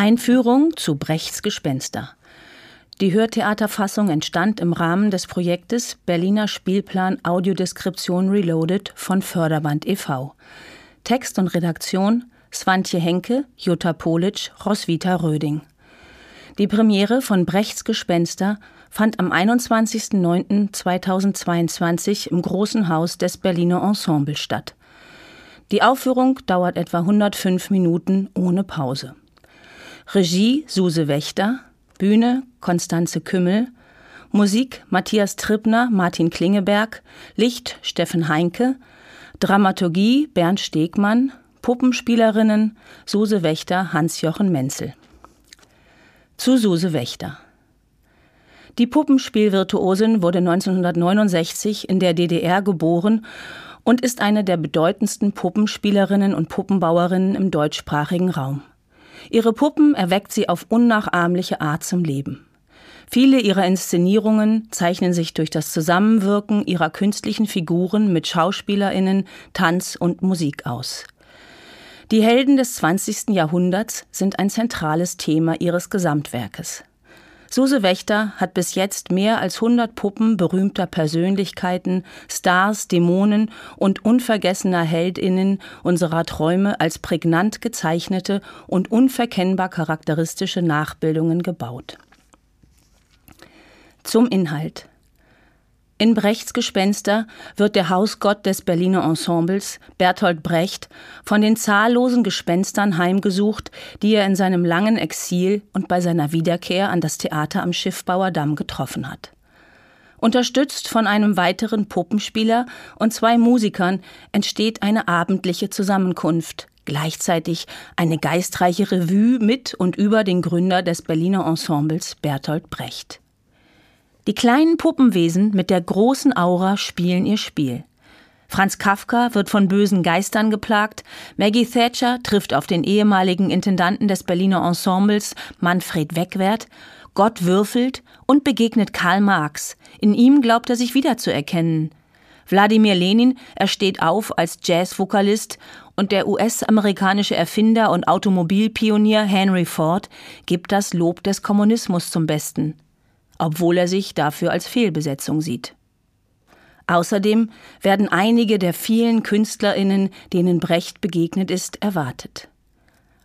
Einführung zu Brechts Gespenster. Die Hörtheaterfassung entstand im Rahmen des Projektes Berliner Spielplan Audiodeskription Reloaded von Förderband e.V. Text und Redaktion Swantje Henke, Jutta Politsch, Roswitha Röding. Die Premiere von Brechts Gespenster fand am 21.09.2022 im Großen Haus des Berliner Ensemble statt. Die Aufführung dauert etwa 105 Minuten ohne Pause. Regie Suse Wächter, Bühne Konstanze Kümmel, Musik Matthias Trippner, Martin Klingeberg, Licht Steffen Heinke, Dramaturgie Bernd Stegmann, Puppenspielerinnen Suse Wächter, Hans-Jochen Menzel. Zu Suse Wächter. Die Puppenspielvirtuosin wurde 1969 in der DDR geboren und ist eine der bedeutendsten Puppenspielerinnen und Puppenbauerinnen im deutschsprachigen Raum. Ihre Puppen erweckt sie auf unnachahmliche Art zum Leben. Viele ihrer Inszenierungen zeichnen sich durch das Zusammenwirken ihrer künstlichen Figuren mit Schauspielerinnen, Tanz und Musik aus. Die Helden des 20. Jahrhunderts sind ein zentrales Thema ihres Gesamtwerkes. Suse Wächter hat bis jetzt mehr als 100 Puppen berühmter Persönlichkeiten, Stars, Dämonen und unvergessener Heldinnen unserer Träume als prägnant gezeichnete und unverkennbar charakteristische Nachbildungen gebaut. Zum Inhalt. In Brechts Gespenster wird der Hausgott des Berliner Ensembles, Bertolt Brecht, von den zahllosen Gespenstern heimgesucht, die er in seinem langen Exil und bei seiner Wiederkehr an das Theater am Schiffbauer Damm getroffen hat. Unterstützt von einem weiteren Puppenspieler und zwei Musikern entsteht eine abendliche Zusammenkunft, gleichzeitig eine geistreiche Revue mit und über den Gründer des Berliner Ensembles Bertolt Brecht. Die kleinen Puppenwesen mit der großen Aura spielen ihr Spiel. Franz Kafka wird von bösen Geistern geplagt, Maggie Thatcher trifft auf den ehemaligen Intendanten des Berliner Ensembles Manfred Wegwert, Gott würfelt und begegnet Karl Marx. In ihm glaubt er sich wiederzuerkennen. Wladimir Lenin ersteht auf als Jazzvokalist und der US-amerikanische Erfinder und Automobilpionier Henry Ford gibt das Lob des Kommunismus zum Besten obwohl er sich dafür als Fehlbesetzung sieht. Außerdem werden einige der vielen Künstlerinnen, denen Brecht begegnet ist, erwartet.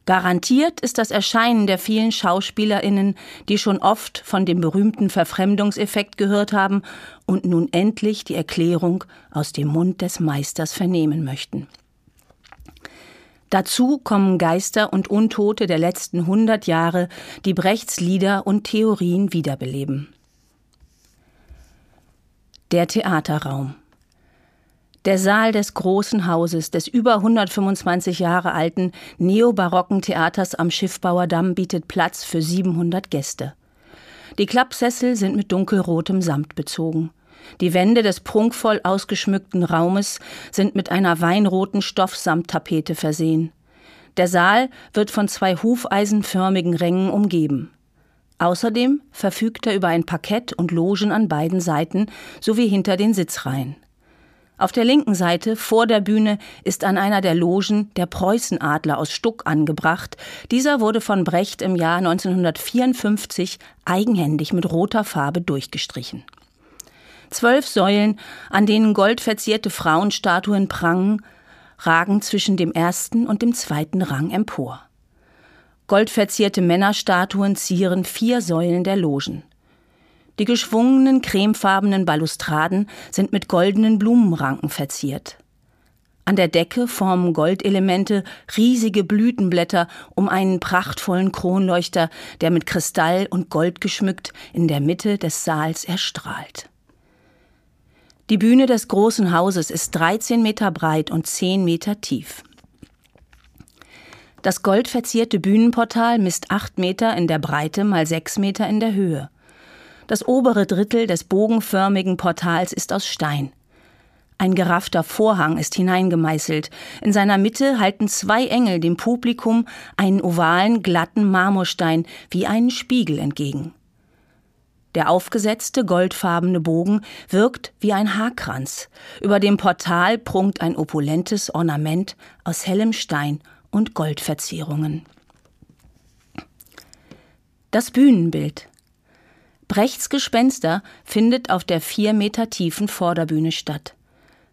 Garantiert ist das Erscheinen der vielen Schauspielerinnen, die schon oft von dem berühmten Verfremdungseffekt gehört haben und nun endlich die Erklärung aus dem Mund des Meisters vernehmen möchten. Dazu kommen Geister und Untote der letzten hundert Jahre, die Brechts Lieder und Theorien wiederbeleben. Der Theaterraum. Der Saal des großen Hauses des über 125 Jahre alten neobarocken Theaters am Schiffbauerdamm bietet Platz für 700 Gäste. Die Klappsessel sind mit dunkelrotem Samt bezogen. Die Wände des prunkvoll ausgeschmückten Raumes sind mit einer weinroten Stoffsamttapete versehen. Der Saal wird von zwei hufeisenförmigen Rängen umgeben. Außerdem verfügt er über ein Parkett und Logen an beiden Seiten sowie hinter den Sitzreihen. Auf der linken Seite vor der Bühne ist an einer der Logen der Preußenadler aus Stuck angebracht. Dieser wurde von Brecht im Jahr 1954 eigenhändig mit roter Farbe durchgestrichen. Zwölf Säulen, an denen goldverzierte Frauenstatuen prangen, ragen zwischen dem ersten und dem zweiten Rang empor. Goldverzierte Männerstatuen zieren vier Säulen der Logen. Die geschwungenen cremefarbenen Balustraden sind mit goldenen Blumenranken verziert. An der Decke formen Goldelemente riesige Blütenblätter um einen prachtvollen Kronleuchter, der mit Kristall und Gold geschmückt in der Mitte des Saals erstrahlt. Die Bühne des großen Hauses ist 13 Meter breit und 10 Meter tief. Das goldverzierte Bühnenportal misst 8 Meter in der Breite mal 6 Meter in der Höhe. Das obere Drittel des bogenförmigen Portals ist aus Stein. Ein geraffter Vorhang ist hineingemeißelt. In seiner Mitte halten zwei Engel dem Publikum einen ovalen, glatten Marmorstein wie einen Spiegel entgegen. Der aufgesetzte goldfarbene Bogen wirkt wie ein Haarkranz. Über dem Portal prunkt ein opulentes Ornament aus hellem Stein und Goldverzierungen. Das Bühnenbild. Brechts Gespenster findet auf der vier Meter tiefen Vorderbühne statt.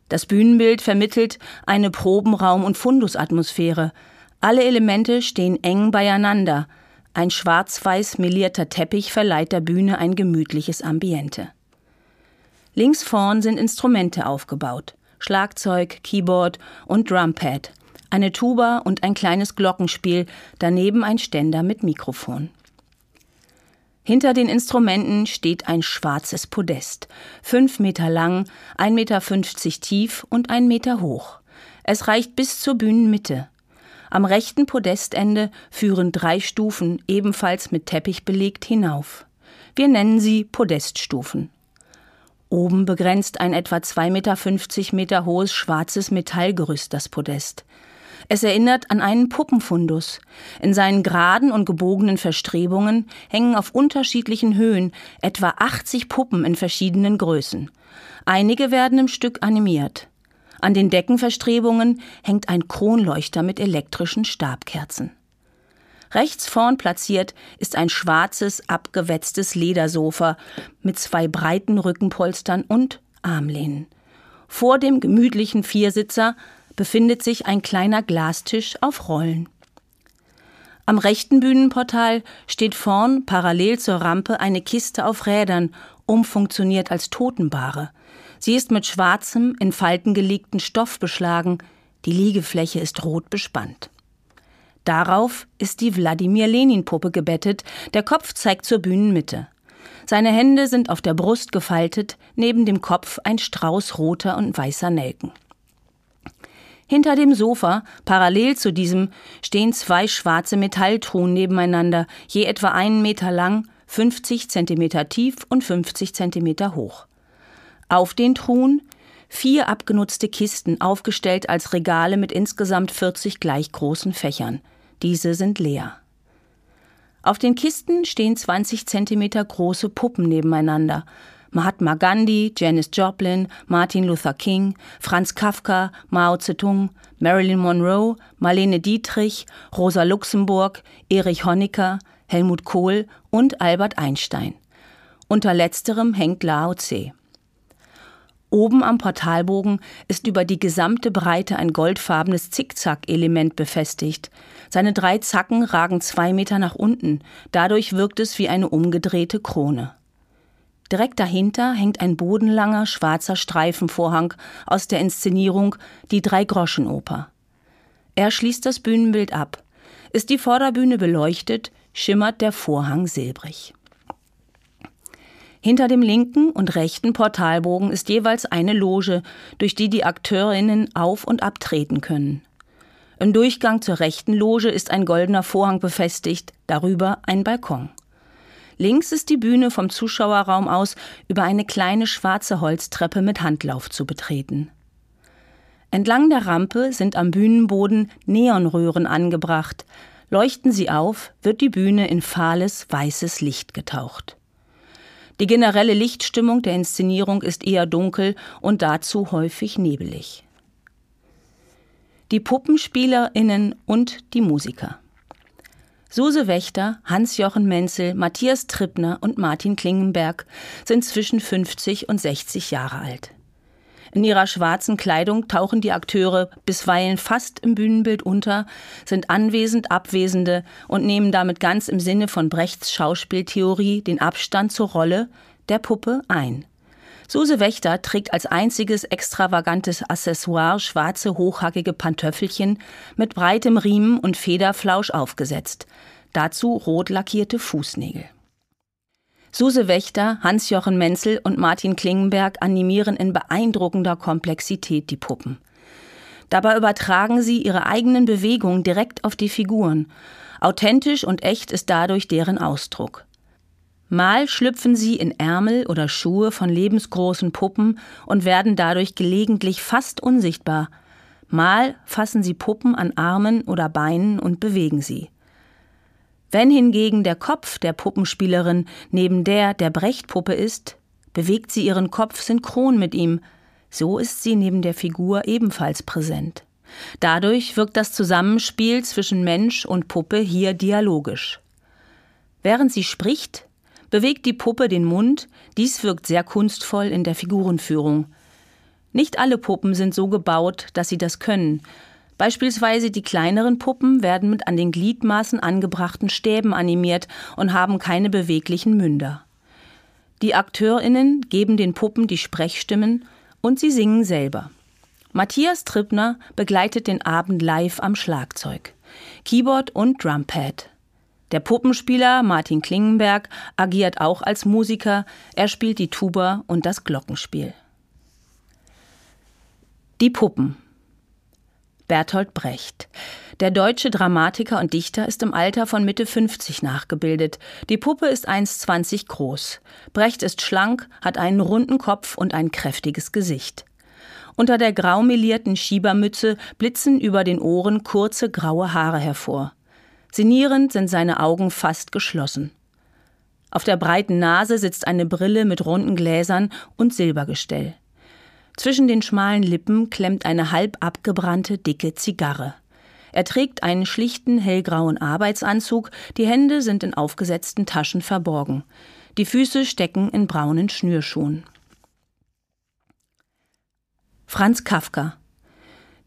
Das Bühnenbild vermittelt eine Probenraum- und Fundusatmosphäre. Alle Elemente stehen eng beieinander. Ein schwarz-weiß melierter Teppich verleiht der Bühne ein gemütliches Ambiente. Links vorn sind Instrumente aufgebaut. Schlagzeug, Keyboard und Drumpad. Eine Tuba und ein kleines Glockenspiel, daneben ein Ständer mit Mikrofon. Hinter den Instrumenten steht ein schwarzes Podest, fünf Meter lang, 1,50 Meter tief und ein Meter hoch. Es reicht bis zur Bühnenmitte. Am rechten Podestende führen drei Stufen, ebenfalls mit Teppich belegt, hinauf. Wir nennen sie Podeststufen. Oben begrenzt ein etwa 2,50 Meter, Meter hohes schwarzes Metallgerüst das Podest. Es erinnert an einen Puppenfundus. In seinen geraden und gebogenen Verstrebungen hängen auf unterschiedlichen Höhen etwa 80 Puppen in verschiedenen Größen. Einige werden im Stück animiert. An den Deckenverstrebungen hängt ein Kronleuchter mit elektrischen Stabkerzen. Rechts vorn platziert ist ein schwarzes, abgewetztes Ledersofa mit zwei breiten Rückenpolstern und Armlehnen. Vor dem gemütlichen Viersitzer befindet sich ein kleiner Glastisch auf Rollen. Am rechten Bühnenportal steht vorn parallel zur Rampe eine Kiste auf Rädern, umfunktioniert als Totenbare. Sie ist mit schwarzem, in Falten gelegten Stoff beschlagen, die Liegefläche ist rot bespannt. Darauf ist die Wladimir Lenin-Puppe gebettet, der Kopf zeigt zur Bühnenmitte. Seine Hände sind auf der Brust gefaltet, neben dem Kopf ein Strauß roter und weißer Nelken. Hinter dem Sofa, parallel zu diesem, stehen zwei schwarze Metalltruhen nebeneinander, je etwa einen Meter lang, 50 Zentimeter tief und 50 Zentimeter hoch. Auf den Truhen vier abgenutzte Kisten, aufgestellt als Regale mit insgesamt 40 gleich großen Fächern. Diese sind leer. Auf den Kisten stehen 20 Zentimeter große Puppen nebeneinander, Mahatma Gandhi, Janis Joplin, Martin Luther King, Franz Kafka, Mao Zedong, Marilyn Monroe, Marlene Dietrich, Rosa Luxemburg, Erich Honecker, Helmut Kohl und Albert Einstein. Unter letzterem hängt Lao Tse. Oben am Portalbogen ist über die gesamte Breite ein goldfarbenes Zickzack-Element befestigt. Seine drei Zacken ragen zwei Meter nach unten, dadurch wirkt es wie eine umgedrehte Krone. Direkt dahinter hängt ein bodenlanger schwarzer Streifenvorhang aus der Inszenierung Die Drei-Groschen-Oper. Er schließt das Bühnenbild ab. Ist die Vorderbühne beleuchtet, schimmert der Vorhang silbrig. Hinter dem linken und rechten Portalbogen ist jeweils eine Loge, durch die die Akteurinnen auf und abtreten können. Im Durchgang zur rechten Loge ist ein goldener Vorhang befestigt, darüber ein Balkon. Links ist die Bühne vom Zuschauerraum aus über eine kleine schwarze Holztreppe mit Handlauf zu betreten. Entlang der Rampe sind am Bühnenboden Neonröhren angebracht. Leuchten sie auf, wird die Bühne in fahles, weißes Licht getaucht. Die generelle Lichtstimmung der Inszenierung ist eher dunkel und dazu häufig nebelig. Die Puppenspielerinnen und die Musiker. Suse Wächter, Hans-Jochen Menzel, Matthias Trippner und Martin Klingenberg sind zwischen 50 und 60 Jahre alt. In ihrer schwarzen Kleidung tauchen die Akteure bisweilen fast im Bühnenbild unter, sind anwesend Abwesende und nehmen damit ganz im Sinne von Brechts Schauspieltheorie den Abstand zur Rolle der Puppe ein. Suse Wächter trägt als einziges extravagantes Accessoire schwarze hochhackige Pantöffelchen mit breitem Riemen und Federflausch aufgesetzt. Dazu rot lackierte Fußnägel. Suse Wächter, Hans-Jochen Menzel und Martin Klingenberg animieren in beeindruckender Komplexität die Puppen. Dabei übertragen sie ihre eigenen Bewegungen direkt auf die Figuren. Authentisch und echt ist dadurch deren Ausdruck. Mal schlüpfen sie in Ärmel oder Schuhe von lebensgroßen Puppen und werden dadurch gelegentlich fast unsichtbar. Mal fassen sie Puppen an Armen oder Beinen und bewegen sie. Wenn hingegen der Kopf der Puppenspielerin neben der der Brechtpuppe ist, bewegt sie ihren Kopf synchron mit ihm, so ist sie neben der Figur ebenfalls präsent. Dadurch wirkt das Zusammenspiel zwischen Mensch und Puppe hier dialogisch. Während sie spricht, bewegt die Puppe den Mund, dies wirkt sehr kunstvoll in der Figurenführung. Nicht alle Puppen sind so gebaut, dass sie das können. Beispielsweise die kleineren Puppen werden mit an den Gliedmaßen angebrachten Stäben animiert und haben keine beweglichen Münder. Die AkteurInnen geben den Puppen die Sprechstimmen und sie singen selber. Matthias Trippner begleitet den Abend live am Schlagzeug, Keyboard und Drumpad. Der Puppenspieler Martin Klingenberg agiert auch als Musiker, er spielt die Tuba und das Glockenspiel. Die Puppen. Bertolt Brecht. Der deutsche Dramatiker und Dichter ist im Alter von Mitte 50 nachgebildet. Die Puppe ist 1,20 groß. Brecht ist schlank, hat einen runden Kopf und ein kräftiges Gesicht. Unter der graumelierten Schiebermütze blitzen über den Ohren kurze graue Haare hervor. Sinnierend sind seine Augen fast geschlossen. Auf der breiten Nase sitzt eine Brille mit runden Gläsern und Silbergestell. Zwischen den schmalen Lippen klemmt eine halb abgebrannte, dicke Zigarre. Er trägt einen schlichten, hellgrauen Arbeitsanzug, die Hände sind in aufgesetzten Taschen verborgen. Die Füße stecken in braunen Schnürschuhen. Franz Kafka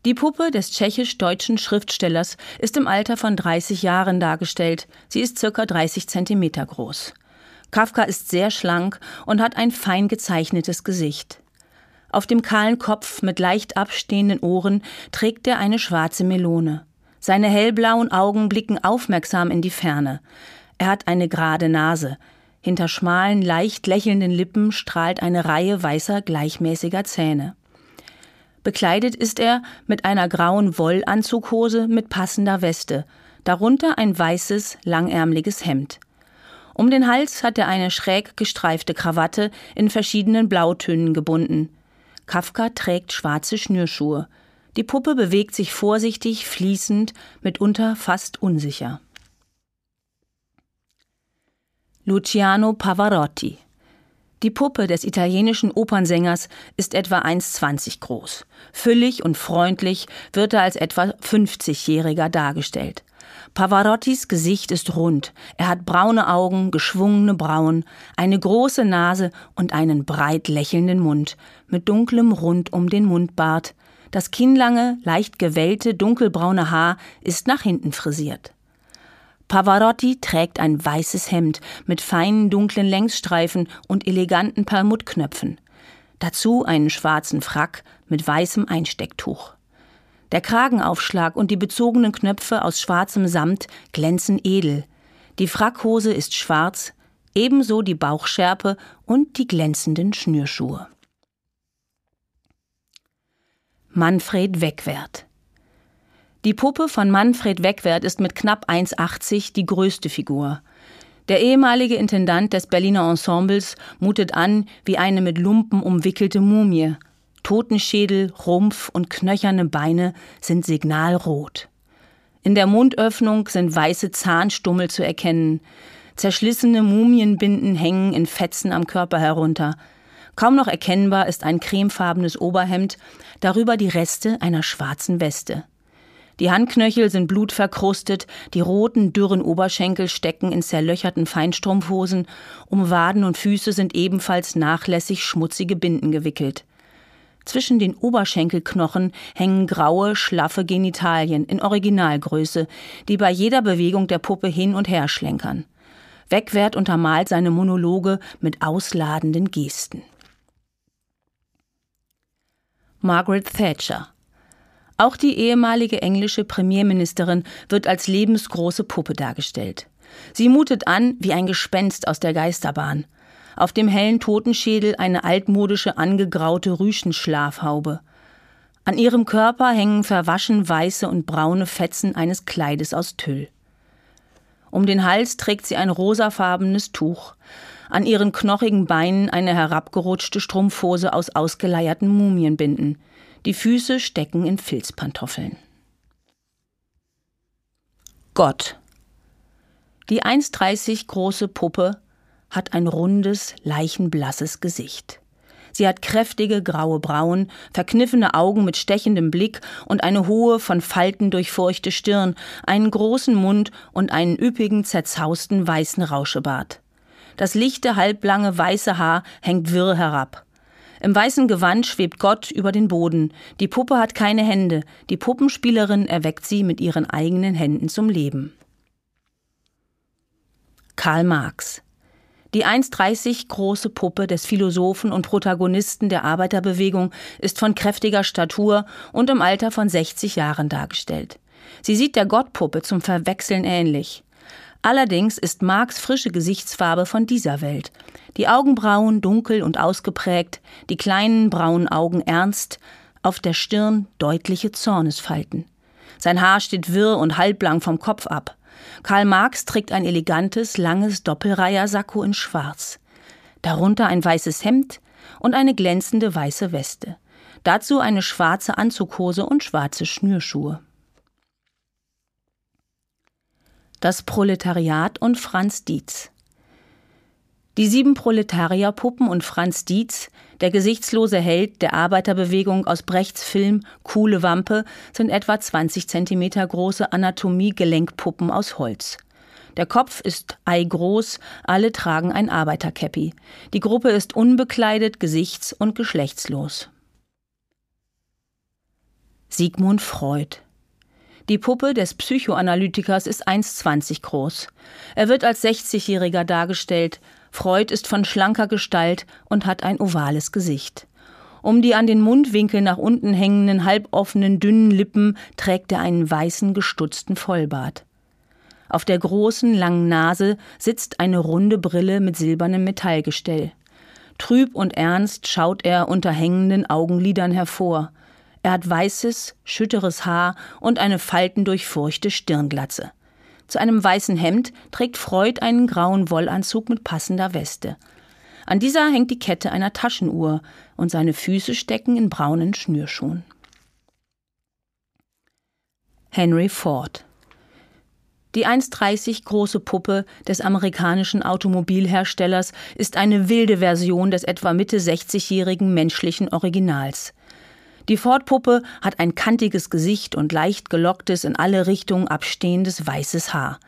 Die Puppe des tschechisch-deutschen Schriftstellers ist im Alter von 30 Jahren dargestellt. Sie ist circa 30 Zentimeter groß. Kafka ist sehr schlank und hat ein fein gezeichnetes Gesicht. Auf dem kahlen Kopf mit leicht abstehenden Ohren trägt er eine schwarze Melone. Seine hellblauen Augen blicken aufmerksam in die Ferne. Er hat eine gerade Nase. Hinter schmalen, leicht lächelnden Lippen strahlt eine Reihe weißer, gleichmäßiger Zähne. Bekleidet ist er mit einer grauen Wollanzughose mit passender Weste, darunter ein weißes, langärmliches Hemd. Um den Hals hat er eine schräg gestreifte Krawatte in verschiedenen Blautönen gebunden. Kafka trägt schwarze Schnürschuhe. Die Puppe bewegt sich vorsichtig, fließend, mitunter fast unsicher. Luciano Pavarotti die Puppe des italienischen Opernsängers ist etwa 1,20 groß. Füllig und freundlich wird er als etwa 50-Jähriger dargestellt. Pavarottis Gesicht ist rund. Er hat braune Augen, geschwungene Brauen, eine große Nase und einen breit lächelnden Mund mit dunklem Rund um den Mundbart. Das kinnlange, leicht gewellte, dunkelbraune Haar ist nach hinten frisiert. Pavarotti trägt ein weißes Hemd mit feinen dunklen Längsstreifen und eleganten Perlmuttknöpfen. Dazu einen schwarzen Frack mit weißem Einstecktuch. Der Kragenaufschlag und die bezogenen Knöpfe aus schwarzem Samt glänzen edel. Die Frackhose ist schwarz, ebenso die Bauchschärpe und die glänzenden Schnürschuhe. Manfred Wegwert Die Puppe von Manfred Wegwert ist mit knapp 1,80 die größte Figur. Der ehemalige Intendant des Berliner Ensembles mutet an wie eine mit Lumpen umwickelte Mumie, Totenschädel, Rumpf und knöcherne Beine sind signalrot. In der Mundöffnung sind weiße Zahnstummel zu erkennen. Zerschlissene Mumienbinden hängen in Fetzen am Körper herunter. Kaum noch erkennbar ist ein cremefarbenes Oberhemd, darüber die Reste einer schwarzen Weste. Die Handknöchel sind blutverkrustet, die roten, dürren Oberschenkel stecken in zerlöcherten Feinstrumpfhosen, um Waden und Füße sind ebenfalls nachlässig schmutzige Binden gewickelt. Zwischen den Oberschenkelknochen hängen graue, schlaffe Genitalien in Originalgröße, die bei jeder Bewegung der Puppe hin und her schlenkern. Wegwert untermalt seine Monologe mit ausladenden Gesten. Margaret Thatcher auch die ehemalige englische Premierministerin wird als lebensgroße Puppe dargestellt. Sie mutet an wie ein Gespenst aus der Geisterbahn auf dem hellen Totenschädel eine altmodische angegraute Rüschenschlafhaube. An ihrem Körper hängen verwaschen weiße und braune Fetzen eines Kleides aus Tüll. Um den Hals trägt sie ein rosafarbenes Tuch, an ihren knochigen Beinen eine herabgerutschte Strumpfhose aus ausgeleierten Mumienbinden. Die Füße stecken in Filzpantoffeln. Gott. Die 1,30 große Puppe hat ein rundes, leichenblasses Gesicht. Sie hat kräftige graue Brauen, verkniffene Augen mit stechendem Blick und eine hohe, von Falten durchfurchte Stirn, einen großen Mund und einen üppigen, zerzausten weißen Rauschebart. Das lichte, halblange, weiße Haar hängt wirr herab. Im weißen Gewand schwebt Gott über den Boden. Die Puppe hat keine Hände. Die Puppenspielerin erweckt sie mit ihren eigenen Händen zum Leben. Karl Marx die 1,30 große Puppe des Philosophen und Protagonisten der Arbeiterbewegung ist von kräftiger Statur und im Alter von 60 Jahren dargestellt. Sie sieht der Gottpuppe zum Verwechseln ähnlich. Allerdings ist Marx frische Gesichtsfarbe von dieser Welt. Die Augenbrauen dunkel und ausgeprägt, die kleinen braunen Augen ernst, auf der Stirn deutliche Zornesfalten. Sein Haar steht wirr und halblang vom Kopf ab. Karl Marx trägt ein elegantes, langes Doppelreihersakko in Schwarz. Darunter ein weißes Hemd und eine glänzende weiße Weste. Dazu eine schwarze Anzughose und schwarze Schnürschuhe. Das Proletariat und Franz Dietz. Die sieben Proletarierpuppen und Franz Dietz, der gesichtslose Held der Arbeiterbewegung aus Brechts Film Kuhle Wampe, sind etwa 20 Zentimeter große Anatomie-Gelenkpuppen aus Holz. Der Kopf ist eigroß, alle tragen ein Arbeiterkäppi. Die Gruppe ist unbekleidet, gesichts- und geschlechtslos. Sigmund Freud die Puppe des Psychoanalytikers ist 1,20 groß. Er wird als 60-Jähriger dargestellt, Freud ist von schlanker Gestalt und hat ein ovales Gesicht. Um die an den Mundwinkeln nach unten hängenden, halboffenen, dünnen Lippen trägt er einen weißen, gestutzten Vollbart. Auf der großen, langen Nase sitzt eine runde Brille mit silbernem Metallgestell. Trüb und ernst schaut er unter hängenden Augenlidern hervor. Er hat weißes, schütteres Haar und eine faltendurchfurchte Stirnglatze. Zu einem weißen Hemd trägt Freud einen grauen Wollanzug mit passender Weste. An dieser hängt die Kette einer Taschenuhr und seine Füße stecken in braunen Schnürschuhen. Henry Ford die 1,30 große Puppe des amerikanischen Automobilherstellers ist eine wilde Version des etwa Mitte 60-jährigen menschlichen Originals. Die Ford-Puppe hat ein kantiges Gesicht und leicht gelocktes, in alle Richtungen abstehendes weißes Haar.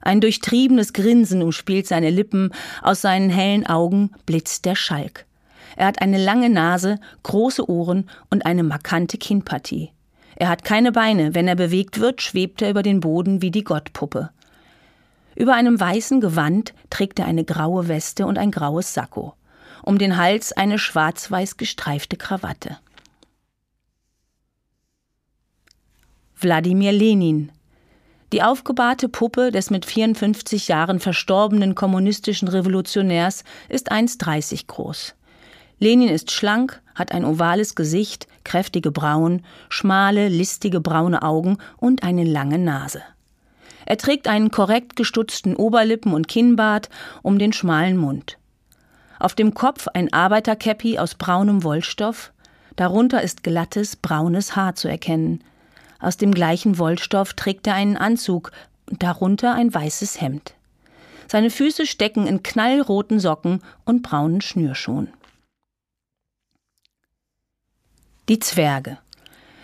Ein durchtriebenes Grinsen umspielt seine Lippen, aus seinen hellen Augen blitzt der Schalk. Er hat eine lange Nase, große Ohren und eine markante Kinnpartie. Er hat keine Beine, wenn er bewegt wird, schwebt er über den Boden wie die Gottpuppe. Über einem weißen Gewand trägt er eine graue Weste und ein graues Sakko. Um den Hals eine schwarz-weiß gestreifte Krawatte. Wladimir Lenin. Die aufgebahrte Puppe des mit 54 Jahren verstorbenen kommunistischen Revolutionärs ist 1,30 groß. Lenin ist schlank, hat ein ovales Gesicht, kräftige Brauen, schmale, listige braune Augen und eine lange Nase. Er trägt einen korrekt gestutzten Oberlippen- und Kinnbart um den schmalen Mund. Auf dem Kopf ein Arbeiterkäppi aus braunem Wollstoff, darunter ist glattes, braunes Haar zu erkennen, aus dem gleichen Wollstoff trägt er einen Anzug darunter ein weißes Hemd. Seine Füße stecken in knallroten Socken und braunen Schnürschuhen. Die Zwerge.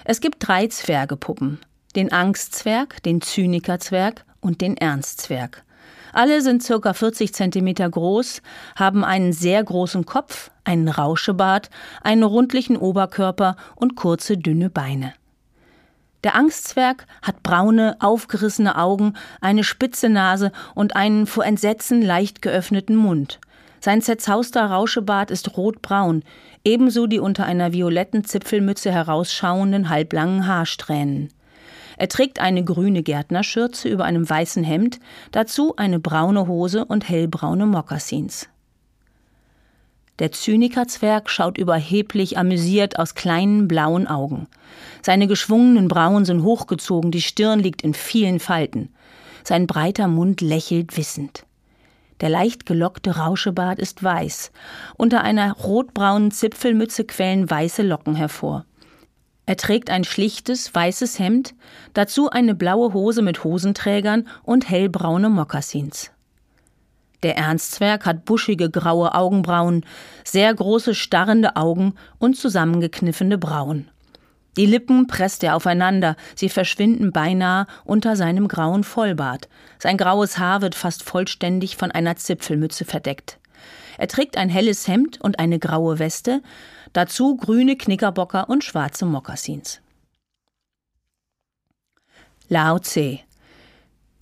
Es gibt drei Zwergepuppen. Den Angstzwerg, den Zynikerzwerg und den Ernstzwerg. Alle sind ca. 40 cm groß, haben einen sehr großen Kopf, einen Rauschebart, einen rundlichen Oberkörper und kurze, dünne Beine. Der Angstzwerg hat braune, aufgerissene Augen, eine spitze Nase und einen vor Entsetzen leicht geöffneten Mund. Sein zerzauster Rauschebart ist rotbraun, ebenso die unter einer violetten Zipfelmütze herausschauenden halblangen Haarsträhnen. Er trägt eine grüne Gärtnerschürze über einem weißen Hemd, dazu eine braune Hose und hellbraune Mokassins. Der Zynikerzwerg schaut überheblich amüsiert aus kleinen blauen Augen. Seine geschwungenen Brauen sind hochgezogen, die Stirn liegt in vielen Falten. Sein breiter Mund lächelt wissend. Der leicht gelockte Rauschebart ist weiß. Unter einer rotbraunen Zipfelmütze quellen weiße Locken hervor. Er trägt ein schlichtes, weißes Hemd, dazu eine blaue Hose mit Hosenträgern und hellbraune Mokassins. Der Ernstzwerg hat buschige graue Augenbrauen, sehr große starrende Augen und zusammengekniffene Brauen. Die Lippen presst er aufeinander, sie verschwinden beinahe unter seinem grauen Vollbart. Sein graues Haar wird fast vollständig von einer Zipfelmütze verdeckt. Er trägt ein helles Hemd und eine graue Weste, dazu grüne Knickerbocker und schwarze Mokassins. Lao Tse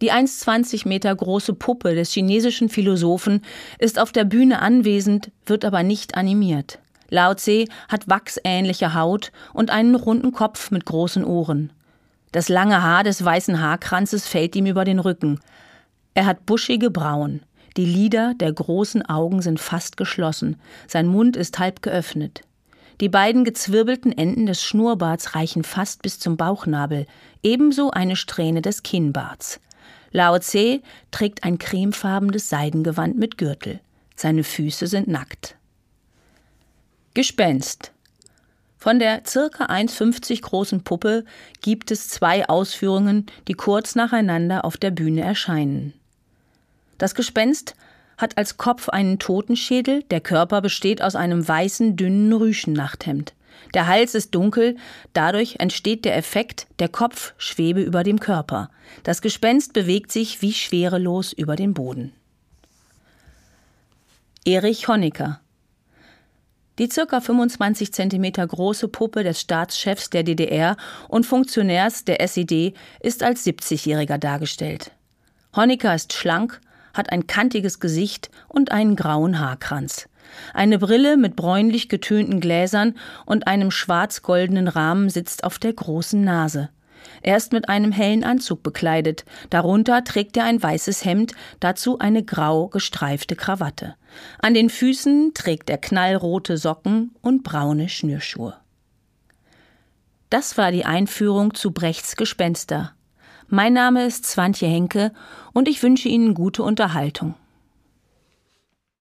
die 1,20 Meter große Puppe des chinesischen Philosophen ist auf der Bühne anwesend, wird aber nicht animiert. Lao Tse hat wachsähnliche Haut und einen runden Kopf mit großen Ohren. Das lange Haar des weißen Haarkranzes fällt ihm über den Rücken. Er hat buschige Brauen. Die Lider der großen Augen sind fast geschlossen. Sein Mund ist halb geöffnet. Die beiden gezwirbelten Enden des Schnurrbarts reichen fast bis zum Bauchnabel, ebenso eine Strähne des Kinnbarts. Lao Tse trägt ein cremefarbenes Seidengewand mit Gürtel. Seine Füße sind nackt. Gespenst. Von der circa 1,50 großen Puppe gibt es zwei Ausführungen, die kurz nacheinander auf der Bühne erscheinen. Das Gespenst hat als Kopf einen Totenschädel, der Körper besteht aus einem weißen, dünnen Rüschennachthemd. Der Hals ist dunkel, dadurch entsteht der Effekt, der Kopf schwebe über dem Körper. Das Gespenst bewegt sich wie schwerelos über den Boden. Erich Honecker die circa 25 Zentimeter große Puppe des Staatschefs der DDR und Funktionärs der SED ist als 70-Jähriger dargestellt. Honecker ist schlank, hat ein kantiges Gesicht und einen grauen Haarkranz. Eine Brille mit bräunlich getönten Gläsern und einem schwarz-goldenen Rahmen sitzt auf der großen Nase. Er ist mit einem hellen Anzug bekleidet, darunter trägt er ein weißes Hemd, dazu eine grau gestreifte Krawatte. An den Füßen trägt er knallrote Socken und braune Schnürschuhe. Das war die Einführung zu Brechts Gespenster. Mein Name ist Swantje Henke und ich wünsche Ihnen gute Unterhaltung.